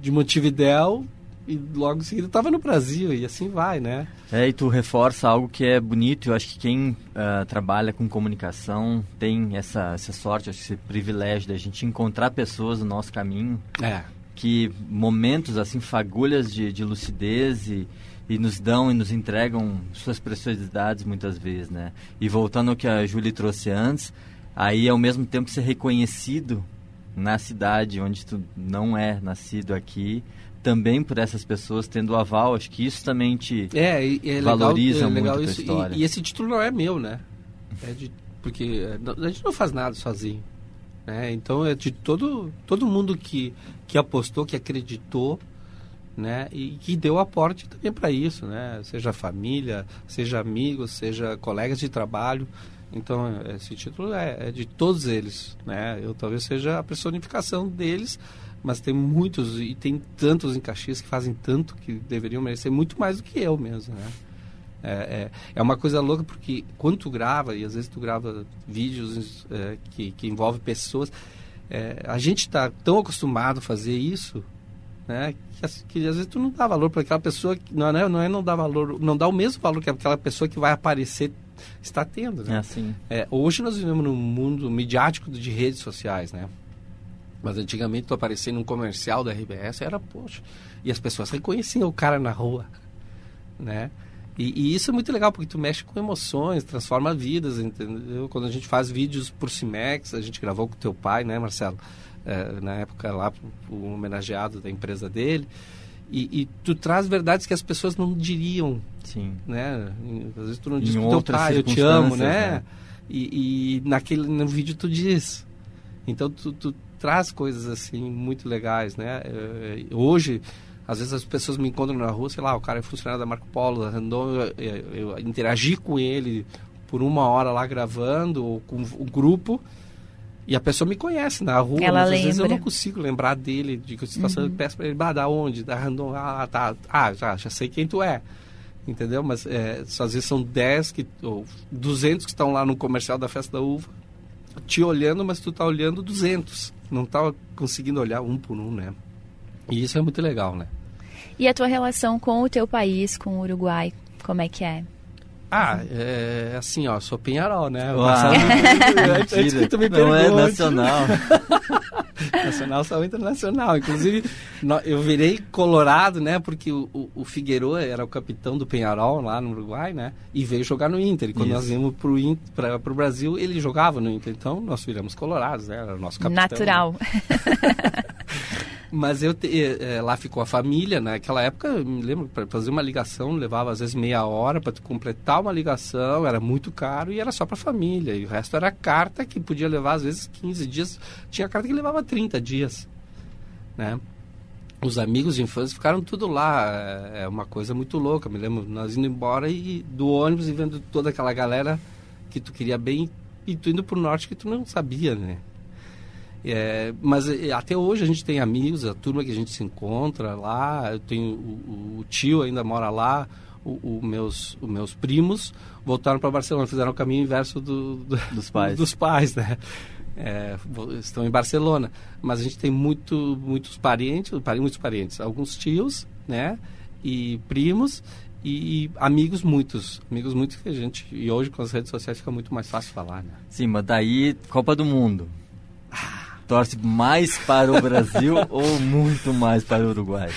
de Montevidéu e logo em seguida estava no Brasil e assim vai, né?
É, e tu reforça algo que é bonito. Eu acho que quem ah, trabalha com comunicação tem essa, essa sorte, esse privilégio da gente encontrar pessoas no nosso caminho
É.
que momentos, assim, fagulhas de, de lucidez e, e nos dão e nos entregam suas preciosidades muitas vezes, né? E voltando ao que a Julie trouxe antes, aí ao mesmo tempo ser reconhecido na cidade onde tu não é nascido aqui, também por essas pessoas tendo aval, acho que isso também te
é, é
valoriza
legal, é legal
muito
isso.
a história.
E, e, esse título não é meu, né? É de, porque a gente não faz nada sozinho. Né? Então é de todo, todo mundo que, que apostou, que acreditou, né? E que deu aporte também para isso, né? Seja família, seja amigos, seja colegas de trabalho. Então esse título é, é de todos eles, né? Eu talvez seja a personificação deles, mas tem muitos e tem tantos em Caxias que fazem tanto que deveriam merecer muito mais do que eu mesmo, né? É, é, é, uma coisa louca porque quando tu grava, e às vezes tu grava vídeos é, que, que envolvem pessoas, é, a gente está tão acostumado a fazer isso, né? Que, que, às vezes tu não dá valor para aquela pessoa, que, não, é, não é não dá valor, não dá o mesmo valor que aquela pessoa que vai aparecer está tendo, né?
É assim.
É, hoje nós vivemos num mundo midiático de redes sociais, né? Mas antigamente tu aparecer num comercial da RBS era, poxa, e as pessoas reconheciam o cara na rua, né? E, e, isso é muito legal, porque tu mexe com emoções, transforma vidas, entendeu? Quando a gente faz vídeos por Cimex, a gente gravou com teu pai, né, Marcelo? É, na época lá, o homenageado da empresa dele. E, e, tu traz verdades que as pessoas não diriam.
Sim.
Né? Às vezes tu não diz pro teu pai, eu te amo, né? né? E, e, naquele, no vídeo tu diz. Então tu, tu traz coisas assim muito legais, né? É, hoje às vezes as pessoas me encontram na rua, sei lá, o cara é funcionário da Marco Polo, da Randon, eu, eu, eu, interagi com ele por uma hora lá gravando, ou com o grupo, e a pessoa me conhece na rua,
Ela
mas
lembra.
às vezes eu não consigo lembrar dele, de que situação, uhum. eu peço para ele, bah, da onde? Da Randon, ah, tá, ah, já, já sei quem tu é. Entendeu? Mas é, às vezes são 10 que, ou 200 que estão lá no comercial da Festa da Uva, te olhando, mas tu tá olhando 200. Não tá conseguindo olhar um por um, né? E isso é muito legal, né?
E a tua relação com o teu país, com o Uruguai, como é que é?
Ah, é assim, ó, sou Penharol, né?
Uau.
Antes que tu me
Não é nacional.
nacional saiu internacional. Inclusive, eu virei colorado, né? Porque o, o, era o capitão do Penharol lá no Uruguai, né? E veio jogar no Inter. E quando
Isso.
nós viemos para o Brasil, ele jogava no Inter. Então, nós viramos colorados, né? Era o nosso capitão.
Natural.
Né? Mas eu te, é, lá ficou a família, né? naquela época, eu me lembro, para fazer uma ligação levava às vezes meia hora para completar uma ligação, era muito caro e era só para família. E o resto era carta que podia levar às vezes 15 dias, tinha carta que levava 30 dias, né? Os amigos de infância ficaram tudo lá, é uma coisa muito louca. Me lembro nós indo embora e do ônibus e vendo toda aquela galera que tu queria bem e tu indo pro norte que tu não sabia, né? É, mas até hoje a gente tem amigos, a turma que a gente se encontra lá. Eu tenho o, o tio ainda mora lá, o, o meus, os meus primos voltaram para Barcelona, fizeram o caminho inverso do, do,
Dos pais.
dos pais, né? É, estão em Barcelona, mas a gente tem muito, muitos parentes, muitos parentes, alguns tios, né? E primos e amigos muitos, amigos muitos que a gente e hoje com as redes sociais fica muito mais fácil falar, né?
Sim, mas daí Copa do Mundo. Torce mais para o Brasil ou muito mais para o Uruguai?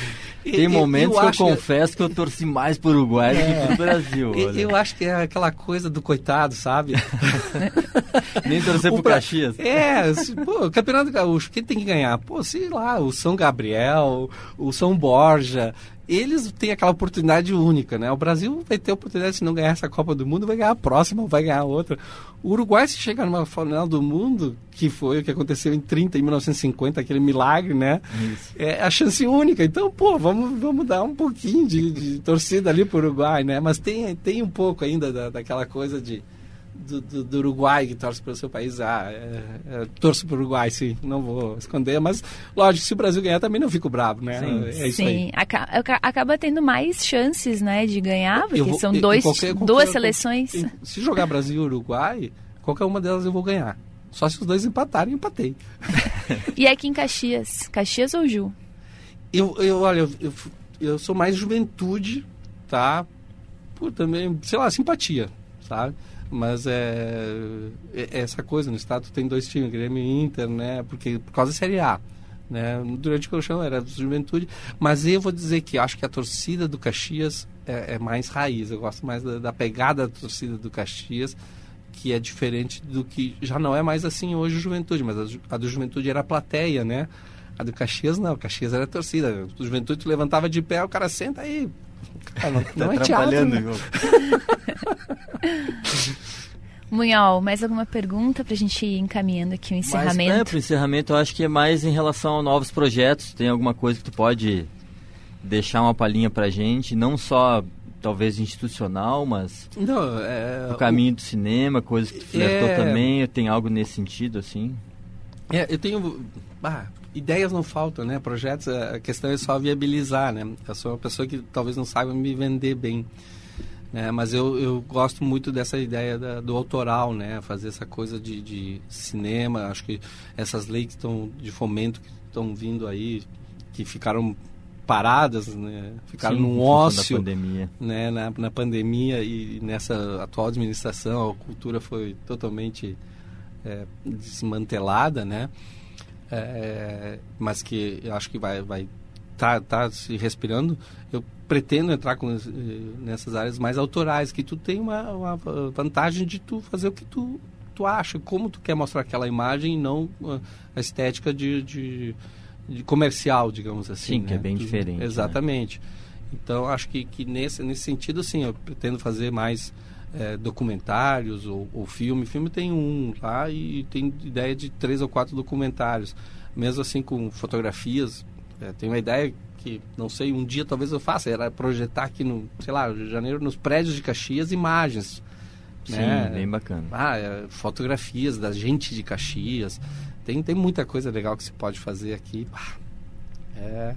Tem momentos
eu
que eu
acho que-
confesso que eu torci mais para o Uruguai do que para o Brasil.
E-
olha.
Eu acho que é aquela coisa do coitado, sabe?
Nem torcer
O
pro
Bra-
Caxias.
É, se- pô, o Campeonato Gaúcho, quem tem que ganhar? Pô, sei lá, o São Gabriel, o São Borja. Eles têm aquela oportunidade única, né? O Brasil vai ter a oportunidade, se não ganhar essa Copa do Mundo, vai ganhar a próxima, ou vai ganhar outra. O Uruguai, se chegar numa final do mundo, que foi o que aconteceu em 30, em 1950, aquele milagre, né?
Isso.
é a chance única. Então, pô, vamos, vamos dar um pouquinho de, de torcida ali pro Uruguai, né? Mas tem, tem um pouco ainda da, daquela coisa de do, do, do Uruguai que torce pelo seu país. Ah, é, é, torço pro Uruguai, sim. Não vou esconder, mas lógico, se o Brasil ganhar também não fico bravo, né?
Sim.
É.
Sim, aca- aca- acaba tendo mais chances, né, de ganhar, porque
vou-
são dois,
qualquer- qualquer-
duas seleções.
Se jogar Brasil e Uruguai, qualquer uma delas eu vou ganhar. Só se os dois empatarem, empatei.
E aqui em Caxias, Caxias ou Ju?
Eu, eu olha, eu, eu, eu sou mais juventude, tá? Por também, sei lá, simpatia, sabe? Mas é, é- é essa coisa, no estado tem dois times, Grêmio e Inter, né? Porque, por causa da Série A. Né? Durante o colchão era juventude, mas eu vou dizer que acho que a torcida do Caxias é, é mais raiz. Eu gosto mais da, da, pegada da torcida do Caxias, que é diferente do que já não é mais assim hoje Juventude, mas a, a do Juventude era a plateia, né? A do Caxias não, o Caxias era a torcida. O Juventude tu levantava de pé, o cara senta aí. Não, não tá é teatro. Né?
Munhol, mais alguma pergunta para a gente ir encaminhando aqui o encerramento?
Mas, é, para o encerramento, eu acho que é mais em relação a novos projetos. Tem alguma coisa que tu pode deixar uma palhinha para a gente? Não só, talvez, institucional, mas
não, é,
o caminho o... do cinema, coisas que tu flertou é... também. Tem algo nesse sentido, assim?
É, eu tenho... Ah, ideias não faltam, né? Projetos, a questão é só viabilizar, né? Eu sou uma pessoa que talvez não saiba me vender bem. Né? Mas eu, eu gosto muito dessa ideia da, do autoral, né? Fazer essa coisa de, de cinema. Acho que essas leis estão de fomento que estão vindo aí, que ficaram paradas, né? ficaram Sim, num ócio
pandemia.
Né? Na, na pandemia e nessa atual administração a cultura foi totalmente é, desmantelada, né? É, mas que eu acho que vai vai tá, tá se respirando. Eu pretendo entrar com, nessas áreas mais autorais, que tu tem uma, uma, vantagem de tu fazer o que tu, tu acha, como tu quer mostrar aquela imagem e não a estética de, de, de comercial, digamos assim.
Sim,
né?
que é bem
tu,
diferente.
Né? Exatamente. Né? Então, acho que, que nesse, nesse sentido, sim, eu pretendo fazer mais é, documentários ou, ou, filme. Filme tem um lá e tem ideia de três ou quatro documentários. Mesmo assim, com fotografias. É, tem uma ideia que não sei, um dia talvez eu faça, era projetar aqui no, sei lá, janeiro, nos prédios de Caxias, imagens.
Sim, né? bem bacana.
Ah, é, fotografias da gente de Caxias. Tem, tem muita coisa legal que se pode fazer aqui. é.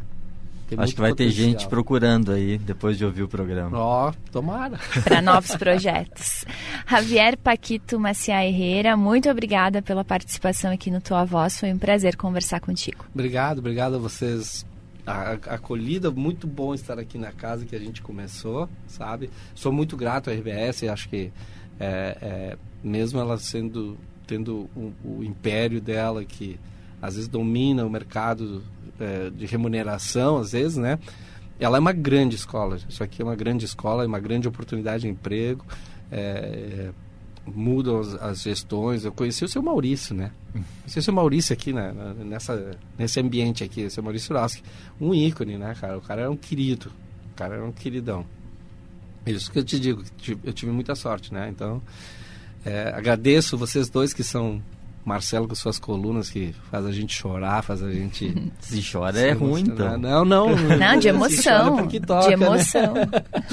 Acho que vai potencial. ter gente procurando aí depois de ouvir o programa.
Ó, oh, tomara.
Para novos projetos. Javier Paquito Maciá Herrera, muito obrigada pela participação aqui no Tua Voz. Foi um prazer conversar contigo.
Obrigado, obrigado a vocês a, acolhida, muito bom estar aqui na casa que a gente começou, sabe? Sou muito grato à RBS, acho que é, é, mesmo ela sendo tendo o, o, império dela que às vezes domina o mercado é, de remuneração, às vezes, né? Ela é uma grande escola. Isso aqui é uma grande escola, é uma grande oportunidade de emprego. É, mudam as, as, gestões. Eu conheci o seu Maurício, né? Conheci o seu Maurício aqui na, nessa, nesse ambiente aqui, o seu Maurício Roski. Um ícone, né, cara? O cara era um querido. O cara era um queridão. Isso que eu te digo, eu tive muita sorte, né? Então, é, agradeço vocês dois que são Marcelo com suas colunas que faz a gente chorar, faz a gente.
Se chora é ruim, então.
Não, não.
Não, de emoção. Toca, de né? emoção. Né?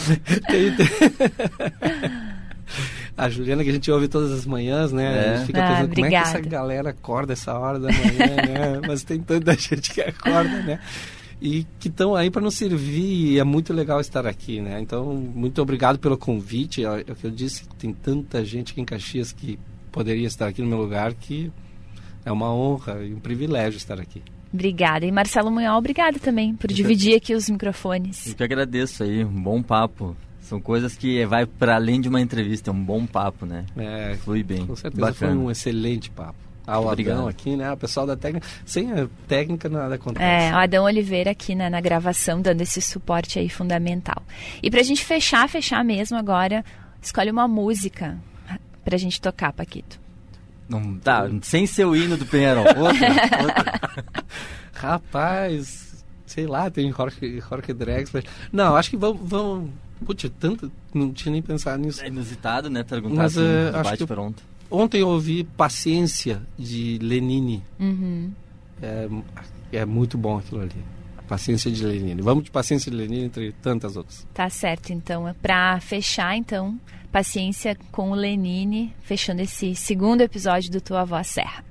tem,
tem a Juliana que a gente ouve todas as manhãs, né? É. A gente fica ah, pensando obrigada. como é que essa galera acorda essa hora da manhã, né? Mas tem tanta gente que acorda, né? E que estão aí para nos servir e é muito legal estar aqui, né? Então, muito obrigado pelo convite. É o que eu disse, tem tanta gente aqui em Caxias que poderia estar aqui no meu lugar que é uma honra e um privilégio estar aqui.
Obrigada. E Marcelo Munhol, obrigada também por dividir aqui os microfones.
Eu que agradeço aí, um bom papo. São coisas que vai para além de uma entrevista, é um bom papo, né?
É, Flui bem. Com certeza Bacana. foi um excelente papo. Ah, o Obrigado. Adão aqui, né? O pessoal da técnica. Sem a técnica nada acontece.
É, o Adão Oliveira aqui na, na gravação, dando esse suporte aí fundamental. E pra gente fechar, fechar mesmo agora, escolhe uma música pra gente tocar, Paquito.
Não, tá, sem ser o hino do Penharol. Outra, outra.
Rapaz, sei lá, tem Jorge, Jorge Drexler. Não, acho que vamos, vamos Putz, tanto. Não tinha nem pensado nisso.
É inusitado, né? Perguntar Mas, assim, uh, acho que pronto.
Ontem eu ouvi Paciência de Lenine.
Uhum.
É, é muito bom aquilo ali. Paciência de Lenine. Vamos de Paciência de Lenine entre tantas outras.
Tá certo, então. Para fechar, então, Paciência com o Lenine, fechando esse segundo episódio do Tua Voz Serra.